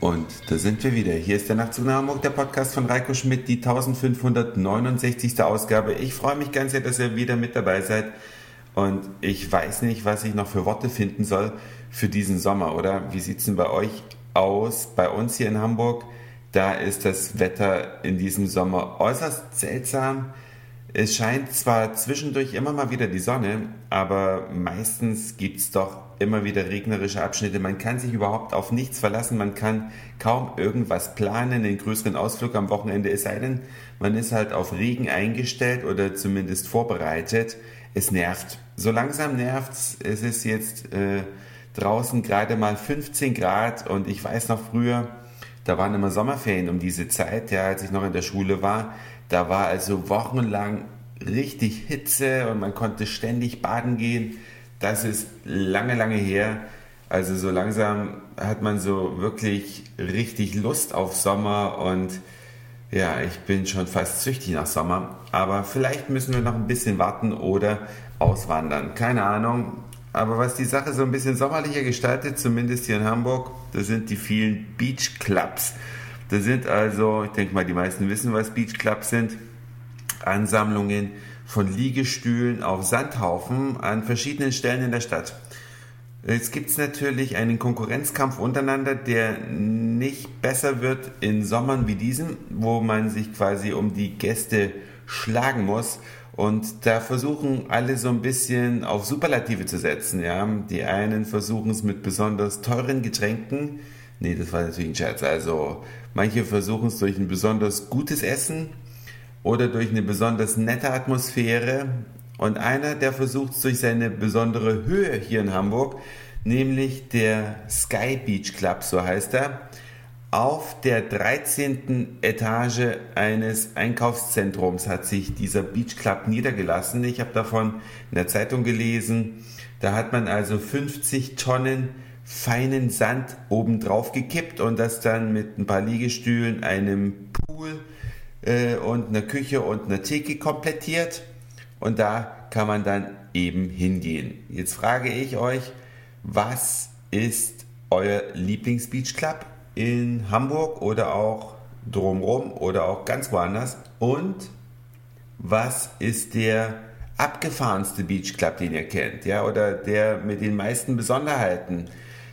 Und da sind wir wieder. Hier ist der Nachtzug nach Hamburg, der Podcast von Reiko Schmidt, die 1569. Ausgabe. Ich freue mich ganz sehr, dass ihr wieder mit dabei seid. Und ich weiß nicht, was ich noch für Worte finden soll für diesen Sommer, oder? Wie sieht es denn bei euch aus? Bei uns hier in Hamburg, da ist das Wetter in diesem Sommer äußerst seltsam. Es scheint zwar zwischendurch immer mal wieder die Sonne, aber meistens gibt es doch immer wieder regnerische Abschnitte. Man kann sich überhaupt auf nichts verlassen. Man kann kaum irgendwas planen, den größeren Ausflug am Wochenende. Es sei denn, man ist halt auf Regen eingestellt oder zumindest vorbereitet. Es nervt. So langsam nervt es. Es ist jetzt äh, draußen gerade mal 15 Grad und ich weiß noch früher, da waren immer Sommerferien um diese Zeit, ja, als ich noch in der Schule war. Da war also wochenlang richtig Hitze und man konnte ständig baden gehen. Das ist lange, lange her. Also so langsam hat man so wirklich richtig Lust auf Sommer und ja, ich bin schon fast süchtig nach Sommer. Aber vielleicht müssen wir noch ein bisschen warten oder auswandern. Keine Ahnung. Aber was die Sache so ein bisschen sommerlicher gestaltet, zumindest hier in Hamburg, das sind die vielen Beach Clubs. Da sind also, ich denke mal, die meisten wissen, was Beach Clubs sind, Ansammlungen von Liegestühlen auf Sandhaufen an verschiedenen Stellen in der Stadt. Jetzt gibt es natürlich einen Konkurrenzkampf untereinander, der nicht besser wird in Sommern wie diesen, wo man sich quasi um die Gäste schlagen muss. Und da versuchen alle so ein bisschen auf Superlative zu setzen. Ja? Die einen versuchen es mit besonders teuren Getränken. Nee, das war natürlich ein Scherz. Also manche versuchen es durch ein besonders gutes Essen oder durch eine besonders nette Atmosphäre. Und einer, der versucht es durch seine besondere Höhe hier in Hamburg, nämlich der Sky Beach Club, so heißt er, auf der 13. Etage eines Einkaufszentrums hat sich dieser Beach Club niedergelassen. Ich habe davon in der Zeitung gelesen. Da hat man also 50 Tonnen feinen Sand oben drauf gekippt und das dann mit ein paar Liegestühlen, einem Pool äh, und einer Küche und einer Theke komplettiert. Und da kann man dann eben hingehen. Jetzt frage ich euch, was ist euer Lieblingsbeach Club? In Hamburg oder auch drumherum oder auch ganz woanders? Und was ist der abgefahrenste Beach Club, den ihr kennt? Ja, oder der mit den meisten Besonderheiten?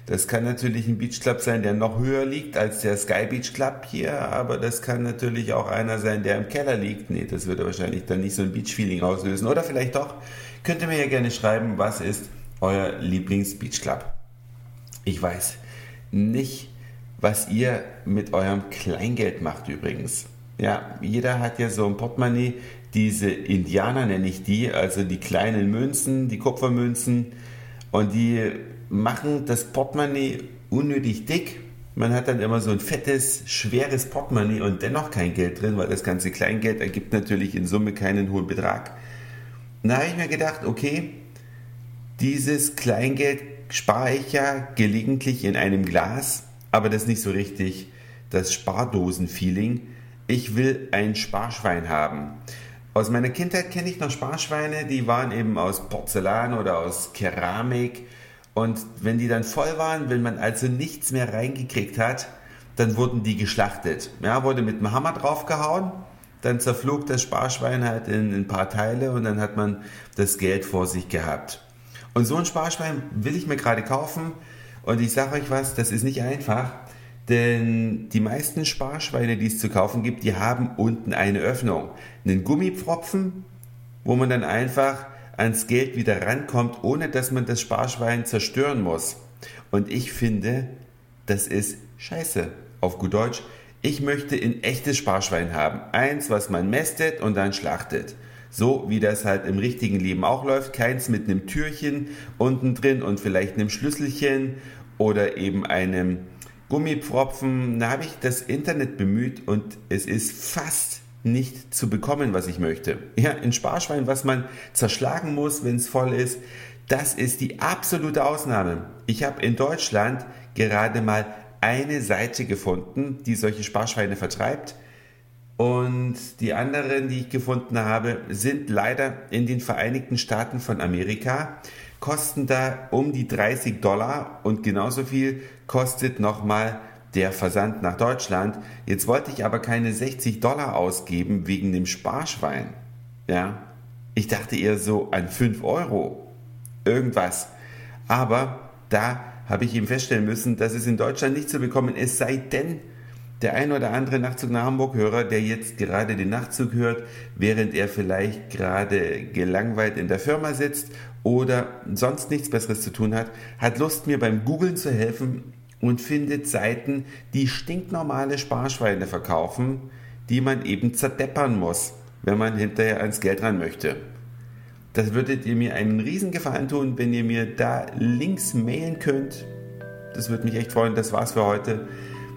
Das kann natürlich ein Beach Club sein, der noch höher liegt als der Sky Beach Club hier, aber das kann natürlich auch einer sein, der im Keller liegt. Nee, das würde wahrscheinlich dann nicht so ein Beach-Feeling auslösen. Oder vielleicht doch. Könnt ihr mir ja gerne schreiben, was ist euer Lieblings-Beach Club? Ich weiß nicht, was ihr mit eurem Kleingeld macht übrigens. Ja, jeder hat ja so ein Portemonnaie, diese Indianer nenne ich die, also die kleinen Münzen, die Kupfermünzen und die machen das Portemonnaie unnötig dick. Man hat dann immer so ein fettes, schweres Portemonnaie und dennoch kein Geld drin, weil das ganze Kleingeld ergibt natürlich in Summe keinen hohen Betrag. Da habe ich mir gedacht, okay, dieses Kleingeld spare ich ja gelegentlich in einem Glas aber das ist nicht so richtig das Spardosen-Feeling. Ich will ein Sparschwein haben. Aus meiner Kindheit kenne ich noch Sparschweine, die waren eben aus Porzellan oder aus Keramik. Und wenn die dann voll waren, wenn man also nichts mehr reingekriegt hat, dann wurden die geschlachtet. Ja, wurde mit dem Hammer draufgehauen, dann zerflog das Sparschwein halt in ein paar Teile und dann hat man das Geld vor sich gehabt. Und so ein Sparschwein will ich mir gerade kaufen. Und ich sage euch was, das ist nicht einfach, denn die meisten Sparschweine, die es zu kaufen gibt, die haben unten eine Öffnung. Einen Gummipfropfen, wo man dann einfach ans Geld wieder rankommt, ohne dass man das Sparschwein zerstören muss. Und ich finde, das ist scheiße. Auf gut Deutsch. Ich möchte ein echtes Sparschwein haben. Eins, was man mästet und dann schlachtet. So wie das halt im richtigen Leben auch läuft. Keins mit einem Türchen unten drin und vielleicht einem Schlüsselchen oder eben einem Gummipfropfen. Da habe ich das Internet bemüht und es ist fast nicht zu bekommen, was ich möchte. Ja, ein Sparschwein, was man zerschlagen muss, wenn es voll ist, das ist die absolute Ausnahme. Ich habe in Deutschland gerade mal eine Seite gefunden, die solche Sparschweine vertreibt. Und die anderen, die ich gefunden habe, sind leider in den Vereinigten Staaten von Amerika, kosten da um die 30 Dollar und genauso viel kostet nochmal der Versand nach Deutschland. Jetzt wollte ich aber keine 60 Dollar ausgeben wegen dem Sparschwein. Ja, ich dachte eher so an 5 Euro. Irgendwas. Aber da habe ich ihm feststellen müssen, dass es in Deutschland nicht zu bekommen ist, sei denn, der ein oder andere Nachtzug nach Hamburg-Hörer, der jetzt gerade den Nachtzug hört, während er vielleicht gerade gelangweilt in der Firma sitzt oder sonst nichts Besseres zu tun hat, hat Lust, mir beim Googlen zu helfen und findet Seiten, die stinknormale Sparschweine verkaufen, die man eben zerdeppern muss, wenn man hinterher ans Geld ran möchte. Das würdet ihr mir einen Riesengefallen tun, wenn ihr mir da Links mailen könnt. Das würde mich echt freuen. Das war's für heute.